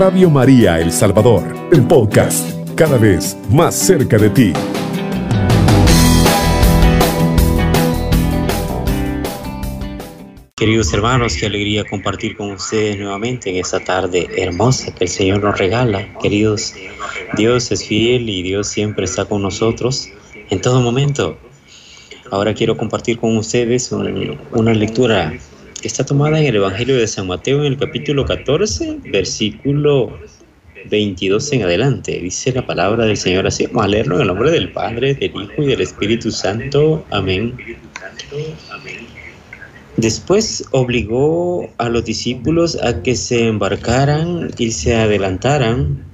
Radio María El Salvador, el podcast, cada vez más cerca de ti. Queridos hermanos, qué alegría compartir con ustedes nuevamente en esta tarde hermosa que el Señor nos regala. Queridos, Dios es fiel y Dios siempre está con nosotros en todo momento. Ahora quiero compartir con ustedes una lectura que está tomada en el Evangelio de San Mateo en el capítulo 14, versículo 22 en adelante. Dice la palabra del Señor así. Vamos a leerlo en el nombre del Padre, del Hijo y del Espíritu Santo. Amén. Después obligó a los discípulos a que se embarcaran y se adelantaran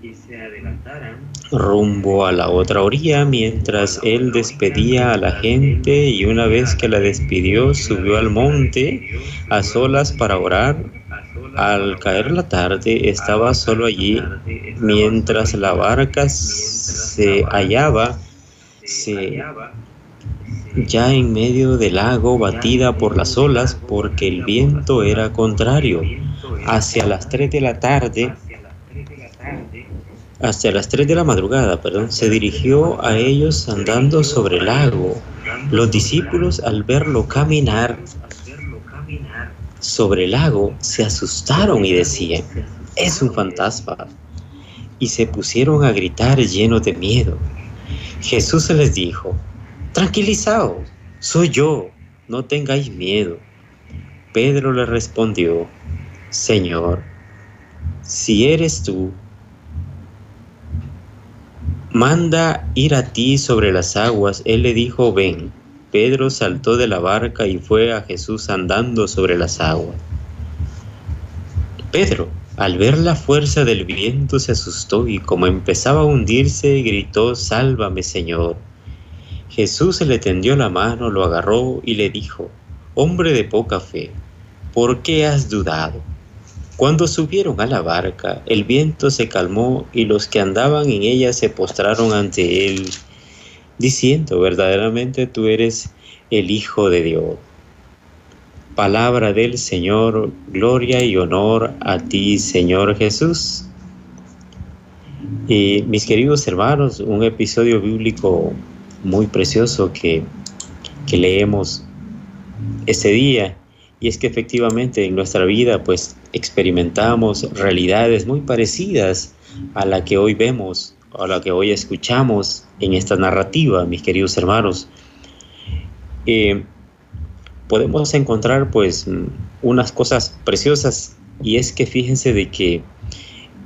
rumbo a la otra orilla mientras él despedía a la gente y una vez que la despidió subió al monte a solas para orar. Al caer la tarde estaba solo allí mientras la barca se hallaba ya en medio del lago batida por las olas porque el viento era contrario. Hacia las tres de la tarde hasta las 3 de la madrugada, perdón, se dirigió a ellos andando sobre el lago. Los discípulos al verlo caminar sobre el lago se asustaron y decían, es un fantasma. Y se pusieron a gritar llenos de miedo. Jesús les dijo, tranquilizaos, soy yo, no tengáis miedo. Pedro le respondió, Señor, si eres tú, Manda ir a ti sobre las aguas. Él le dijo, ven. Pedro saltó de la barca y fue a Jesús andando sobre las aguas. Pedro, al ver la fuerza del viento, se asustó y como empezaba a hundirse, gritó, Sálvame, Señor. Jesús le tendió la mano, lo agarró y le dijo, Hombre de poca fe, ¿por qué has dudado? Cuando subieron a la barca, el viento se calmó y los que andaban en ella se postraron ante él, diciendo, verdaderamente tú eres el Hijo de Dios. Palabra del Señor, gloria y honor a ti, Señor Jesús. Y mis queridos hermanos, un episodio bíblico muy precioso que, que leemos ese día y es que efectivamente en nuestra vida pues experimentamos realidades muy parecidas a la que hoy vemos, a la que hoy escuchamos en esta narrativa, mis queridos hermanos. Eh, podemos encontrar pues unas cosas preciosas y es que fíjense de que,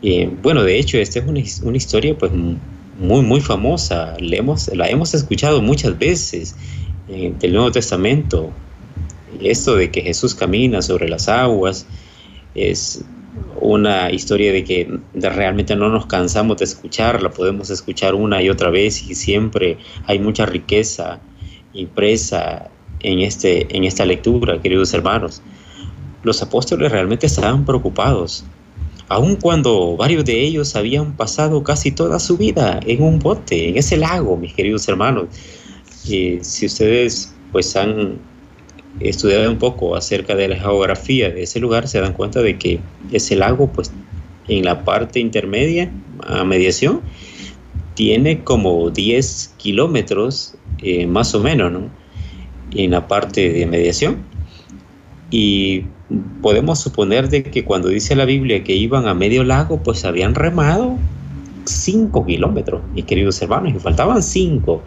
eh, bueno, de hecho esta es una, una historia pues muy, muy famosa, la hemos, la hemos escuchado muchas veces en el Nuevo Testamento, esto de que Jesús camina sobre las aguas es una historia de que realmente no nos cansamos de escucharla, podemos escuchar una y otra vez y siempre hay mucha riqueza impresa en, este, en esta lectura, queridos hermanos. Los apóstoles realmente estaban preocupados, aun cuando varios de ellos habían pasado casi toda su vida en un bote, en ese lago, mis queridos hermanos. Si ustedes pues han estudiado un poco acerca de la geografía de ese lugar, se dan cuenta de que ese lago, pues en la parte intermedia, a mediación, tiene como 10 kilómetros eh, más o menos, ¿no? En la parte de mediación. Y podemos suponer de que cuando dice la Biblia que iban a medio lago, pues habían remado 5 kilómetros, mis queridos hermanos, y faltaban 5.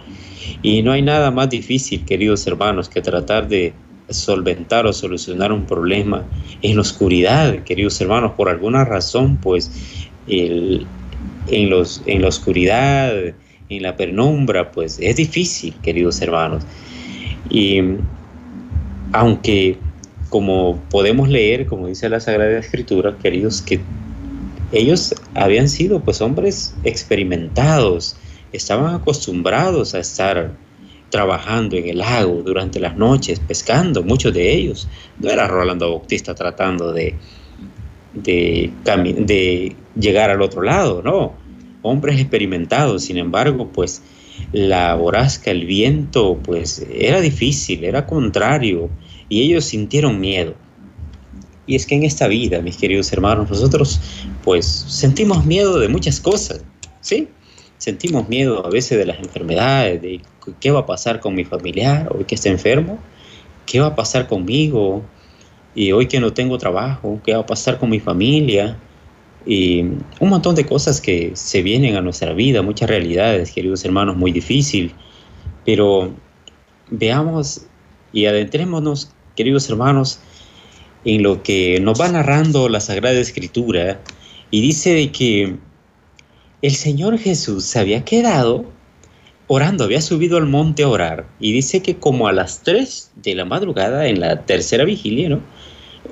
Y no hay nada más difícil, queridos hermanos, que tratar de solventar o solucionar un problema en la oscuridad, queridos hermanos, por alguna razón, pues en, los, en la oscuridad, en la penumbra, pues es difícil, queridos hermanos. Y aunque como podemos leer, como dice la Sagrada Escritura, queridos, que ellos habían sido pues hombres experimentados, estaban acostumbrados a estar trabajando en el lago durante las noches, pescando, muchos de ellos. No era Rolando Bautista tratando de, de, llegar al otro lado, no. Hombres experimentados, sin embargo, pues la borrasca, el viento, pues era difícil, era contrario, y ellos sintieron miedo. Y es que en esta vida, mis queridos hermanos, nosotros pues sentimos miedo de muchas cosas, ¿sí? Sentimos miedo a veces de las enfermedades, de qué va a pasar con mi familiar hoy que está enfermo, qué va a pasar conmigo, y hoy que no tengo trabajo, qué va a pasar con mi familia, y un montón de cosas que se vienen a nuestra vida, muchas realidades, queridos hermanos, muy difícil, pero veamos y adentrémonos, queridos hermanos, en lo que nos va narrando la Sagrada Escritura. Y dice de que el Señor Jesús se había quedado orando, había subido al monte a orar y dice que como a las 3 de la madrugada, en la tercera vigilia, ¿no?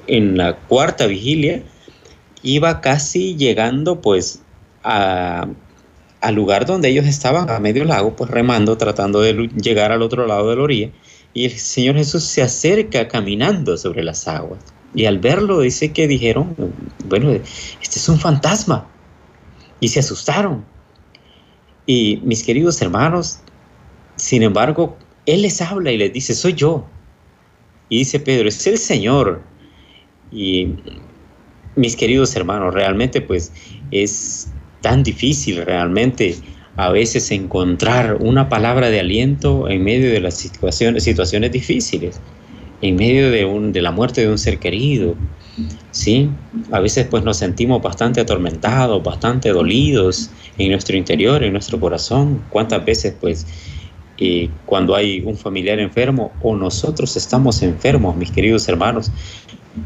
En la cuarta vigilia, iba casi llegando pues a, al lugar donde ellos estaban, a medio lago, pues remando, tratando de llegar al otro lado de la orilla. Y el Señor Jesús se acerca caminando sobre las aguas. Y al verlo dice que dijeron, bueno, este es un fantasma. Y se asustaron. Y mis queridos hermanos, sin embargo, Él les habla y les dice, soy yo. Y dice Pedro, es el Señor. Y mis queridos hermanos, realmente pues es tan difícil realmente a veces encontrar una palabra de aliento en medio de las situaciones, situaciones difíciles, en medio de, un, de la muerte de un ser querido. ¿Sí? A veces pues nos sentimos bastante atormentados, bastante dolidos en nuestro interior, en nuestro corazón. ¿Cuántas veces pues eh, cuando hay un familiar enfermo o nosotros estamos enfermos, mis queridos hermanos,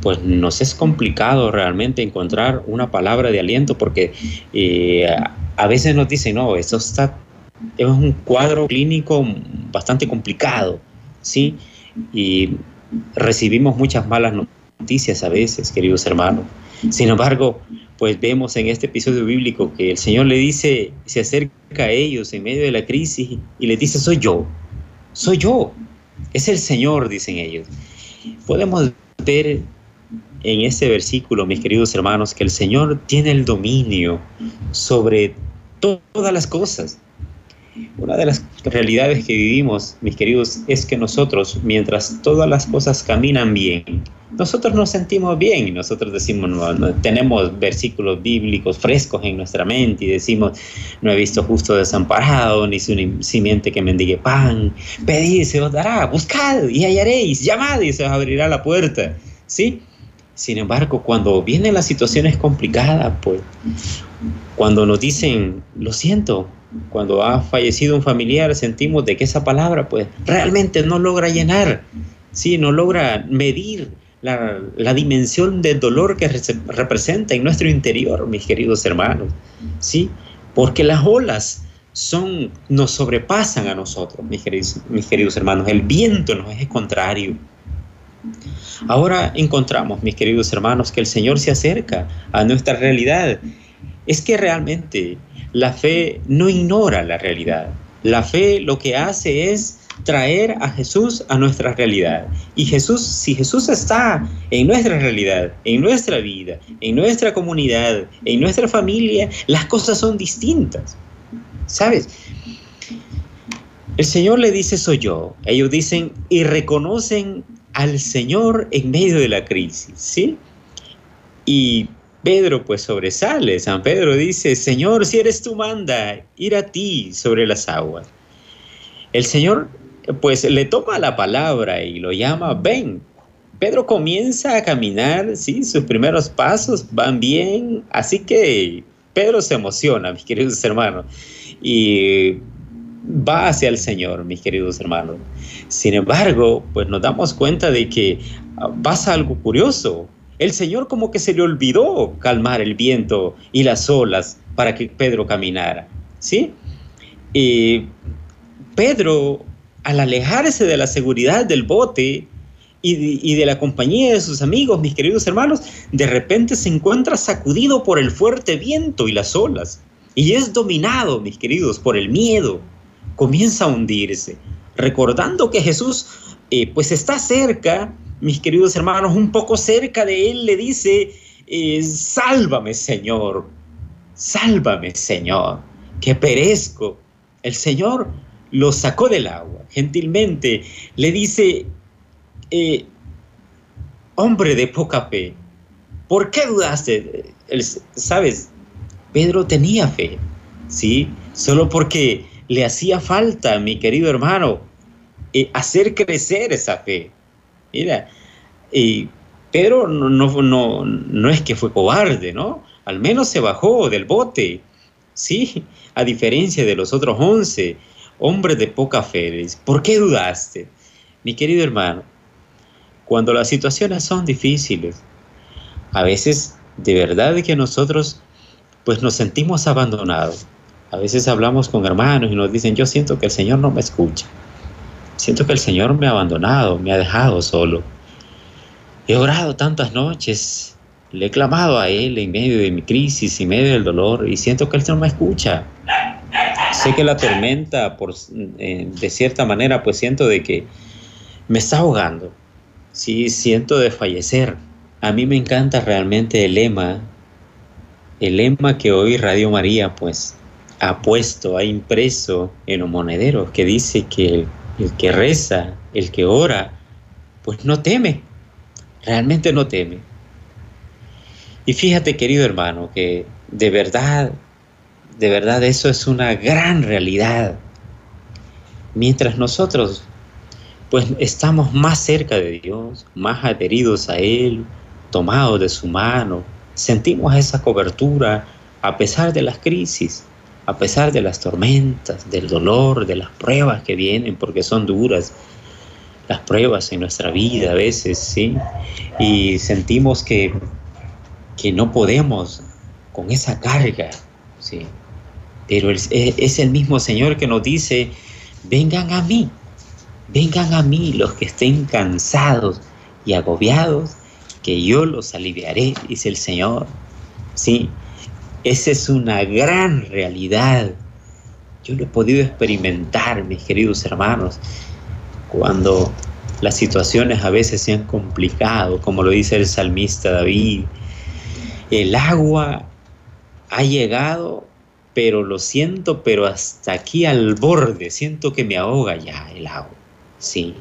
pues nos es complicado realmente encontrar una palabra de aliento porque eh, a veces nos dicen, no, eso está, es un cuadro clínico bastante complicado, ¿sí? Y recibimos muchas malas noticias a veces, queridos hermanos. Sin embargo, pues vemos en este episodio bíblico que el Señor le dice, se acerca a ellos en medio de la crisis y les dice, soy yo, soy yo, es el Señor, dicen ellos. Podemos ver en este versículo, mis queridos hermanos, que el Señor tiene el dominio sobre todas las cosas. Una de las realidades que vivimos, mis queridos, es que nosotros, mientras todas las cosas caminan bien, nosotros nos sentimos bien. Nosotros decimos, no, tenemos versículos bíblicos frescos en nuestra mente y decimos, no he visto justo desamparado, ni su simiente que mendigue pan. Pedid, se os dará, buscad y hallaréis, llamad y se os abrirá la puerta. ¿Sí? Sin embargo, cuando vienen las situaciones complicadas, pues, cuando nos dicen, lo siento, cuando ha fallecido un familiar, sentimos de que esa palabra, pues, realmente no logra llenar, ¿sí? No logra medir la, la dimensión del dolor que representa en nuestro interior, mis queridos hermanos, ¿sí? Porque las olas son, nos sobrepasan a nosotros, mis queridos, mis queridos hermanos. El viento nos es contrario. Ahora encontramos, mis queridos hermanos, que el Señor se acerca a nuestra realidad. Es que realmente la fe no ignora la realidad. La fe lo que hace es traer a Jesús a nuestra realidad. Y Jesús, si Jesús está en nuestra realidad, en nuestra vida, en nuestra comunidad, en nuestra familia, las cosas son distintas. ¿Sabes? El Señor le dice, soy yo. Ellos dicen y reconocen al Señor en medio de la crisis, ¿sí? Y Pedro pues sobresale, San Pedro dice, Señor, si eres tú manda ir a ti sobre las aguas. El Señor pues le toma la palabra y lo llama, ven. Pedro comienza a caminar, sí, sus primeros pasos van bien, así que Pedro se emociona, mis queridos hermanos, y va hacia el Señor, mis queridos hermanos. Sin embargo, pues nos damos cuenta de que pasa algo curioso. El Señor como que se le olvidó calmar el viento y las olas para que Pedro caminara, ¿sí? Y Pedro, al alejarse de la seguridad del bote y de, la compañía de sus amigos, mis queridos hermanos, de repente se encuentra sacudido por el fuerte viento y las olas. Y es dominado, mis queridos, por el miedo, comienza a hundirse, recordando que Jesús eh, pues está cerca, mis queridos hermanos, un poco cerca de él, le dice, eh, sálvame Señor, sálvame Señor, que perezco. El Señor lo sacó del agua, gentilmente le dice, eh, hombre de poca fe, ¿por qué dudaste? Sabes, Pedro tenía fe, ¿sí? Solo porque le hacía falta, mi querido hermano, eh, hacer crecer esa fe. Mira, y no, no, no, es que fue cobarde, ¿no? Al menos se bajó del bote, ¿sí? A diferencia de los otros once hombres de poca fe. ¿Por qué dudaste? Mi querido hermano, cuando las situaciones son difíciles, a veces de verdad que nosotros pues nos sentimos abandonados. A veces hablamos con hermanos y nos dicen, yo siento que el Señor no me escucha. Siento que el Señor me ha abandonado, me ha dejado solo. He orado tantas noches, le he clamado a Él en medio de mi crisis, en medio del dolor, y siento que Él no me escucha. Sé que la tormenta, por, eh, de cierta manera, pues siento de que me está ahogando. Sí, siento de fallecer. A mí me encanta realmente el lema el lema que hoy Radio María pues ha puesto, ha impreso en los monederos, que dice que el, que reza, el que ora, pues no teme, realmente no teme. Y fíjate, querido hermano, que de verdad, de verdad eso es una gran realidad. Mientras nosotros pues estamos más cerca de Dios, más adheridos a Él, tomados de su mano, sentimos esa cobertura a pesar de las crisis, a pesar de las tormentas, del dolor, de las pruebas que vienen, porque son duras las pruebas en nuestra vida a veces, ¿sí? Y sentimos que, que no podemos con esa carga, ¿sí? Pero es, es el mismo Señor que nos dice, vengan a mí, vengan a mí los que estén cansados y agobiados, que yo los aliviaré, dice el Señor. Sí, esa es una gran realidad. Yo lo he podido experimentar, mis queridos hermanos, cuando las situaciones a veces se han complicado, como lo dice el salmista David. El agua ha llegado, pero lo siento, pero hasta aquí al borde, siento que me ahoga ya el agua. Sí.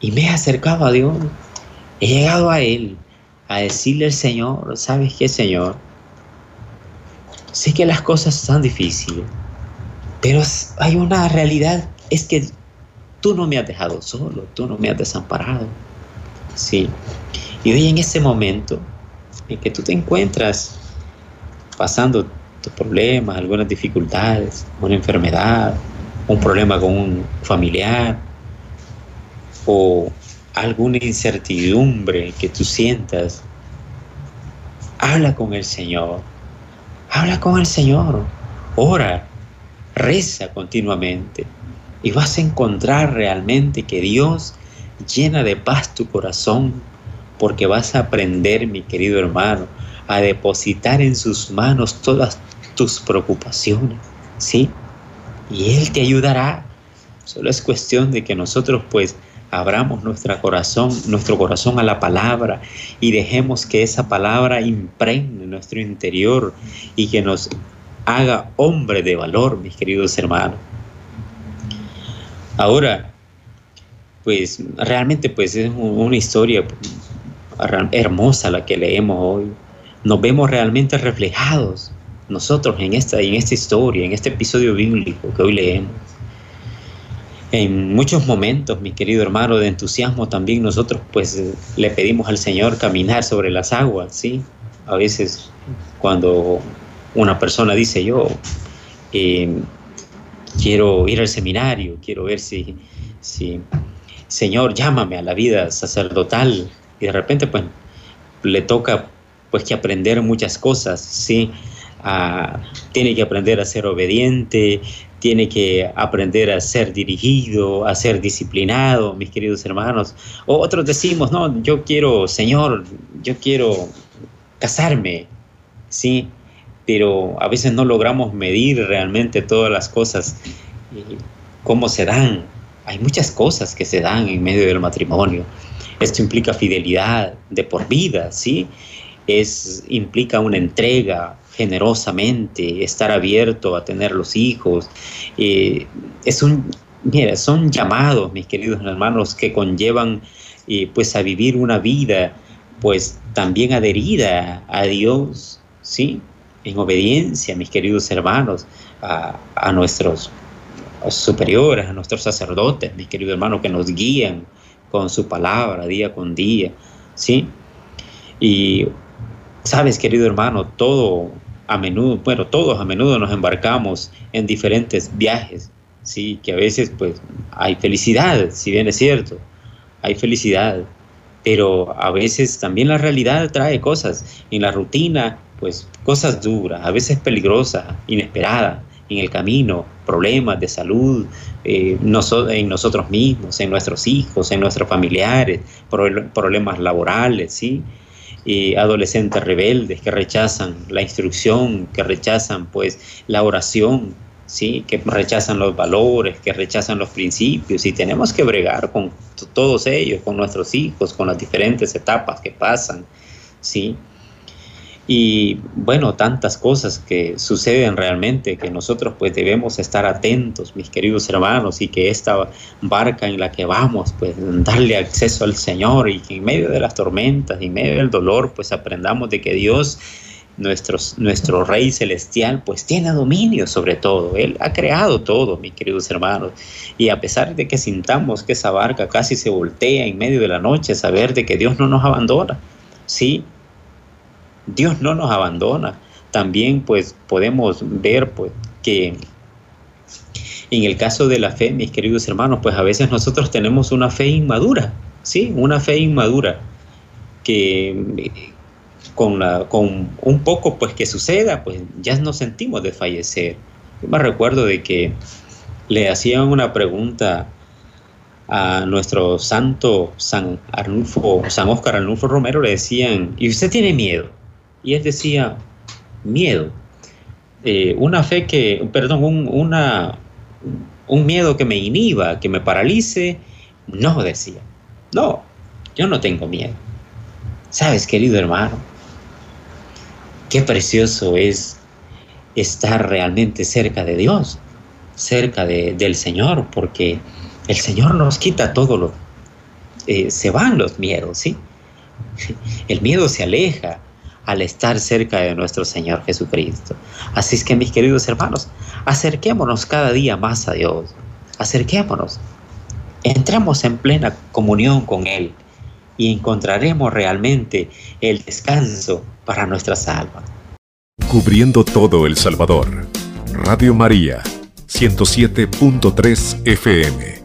Y me he acercado a Dios He llegado a Él a decirle al Señor, ¿sabes qué, Señor? Sé que las cosas están difíciles, pero hay una realidad, es que tú no me has dejado solo, tú no me has desamparado. Sí. Y hoy en ese momento en que tú te encuentras pasando tus problemas, algunas dificultades, una enfermedad, un problema con un familiar o alguna incertidumbre que tú sientas, habla con el Señor. Habla con el Señor. Ora, reza continuamente. Y vas a encontrar realmente que Dios llena de paz tu corazón, porque vas a aprender, mi querido hermano, a depositar en sus manos todas tus preocupaciones, ¿sí? Y Él te ayudará. Solo es cuestión de que nosotros pues abramos nuestro corazón, nuestro corazón a la palabra y dejemos que esa palabra impregne nuestro interior y que nos haga hombre de valor, mis queridos hermanos. Ahora, pues realmente pues es una historia hermosa la que leemos hoy. Nos vemos realmente reflejados nosotros en esta, en esta historia, en este episodio bíblico que hoy leemos en muchos momentos, mi querido hermano, de entusiasmo también nosotros pues le pedimos al Señor caminar sobre las aguas, ¿sí? A veces cuando una persona dice yo eh, quiero ir al seminario, quiero ver si, si, Señor, llámame a la vida sacerdotal y de repente pues le toca pues que aprender muchas cosas, ¿sí? Ah, tiene que aprender a ser obediente, tiene que aprender a ser dirigido, a ser disciplinado, mis queridos hermanos. O otros decimos, no, yo quiero, Señor, yo quiero casarme, ¿sí? Pero a veces no logramos medir realmente todas las cosas, cómo se dan. Hay muchas cosas que se dan en medio del matrimonio. Esto implica fidelidad de por vida, ¿sí? Es, implica una entrega, generosamente, estar abierto a tener los hijos. Eh, es un, mira, son llamados, mis queridos hermanos, que conllevan eh, pues a vivir una vida pues también adherida a Dios, ¿sí? En obediencia, mis queridos hermanos, a, a nuestros superiores, a nuestros sacerdotes, mis queridos hermanos, que nos guían con su palabra día con día, ¿sí? Y sabes, querido hermano, todo a menudo, bueno, todos a menudo nos embarcamos en diferentes viajes, sí, que a veces pues hay felicidad, si bien es cierto, hay felicidad, pero a veces también la realidad trae cosas en la rutina, pues cosas duras, a veces peligrosas, inesperadas en el camino, problemas de salud eh, en nosotros mismos, en nuestros hijos, en nuestros familiares, problemas laborales, ¿sí? Adolescentes rebeldes que rechazan la instrucción, que rechazan pues la oración, ¿sí? que rechazan los valores, que rechazan los principios y tenemos que bregar con todos ellos, con nuestros hijos, con las diferentes etapas que pasan. ¿sí? Y bueno, tantas cosas que suceden realmente que nosotros pues debemos estar atentos, mis queridos hermanos, y que esta barca en la que vamos, pues darle acceso al Señor y que en medio de las tormentas, en medio del dolor, pues aprendamos de que Dios, nuestro, nuestro Rey Celestial, pues tiene dominio sobre todo. Él ha creado todo, mis queridos hermanos. Y a pesar de que sintamos que esa barca casi se voltea en medio de la noche, saber de que Dios no nos abandona. Sí, Dios no nos abandona. También pues podemos ver pues que en el caso de la fe, mis queridos hermanos, pues a veces nosotros tenemos una fe inmadura, ¿sí? Una fe inmadura que con, la, con un poco pues que suceda, pues ya nos sentimos de fallecer. Yo me recuerdo de que le hacían una pregunta a nuestro santo San Arnulfo, San Óscar Arnulfo Romero, le decían, ¿y usted tiene miedo? Y él decía, miedo. Eh, una fe que, perdón, un, un miedo que me inhiba, que me paralice. No, decía. No, yo no tengo miedo. ¿Sabes, querido hermano? Qué precioso es estar realmente cerca de Dios, cerca del Señor, porque el Señor nos quita todo lo... Eh, se van los miedos, ¿sí? El miedo se aleja, al estar cerca de nuestro Señor Jesucristo. Así es que mis queridos hermanos, acerquémonos cada día más a Dios, acerquémonos, entremos en plena comunión con Él y encontraremos realmente el descanso para nuestras almas. Cubriendo todo El Salvador. Radio María, 107.3 FM.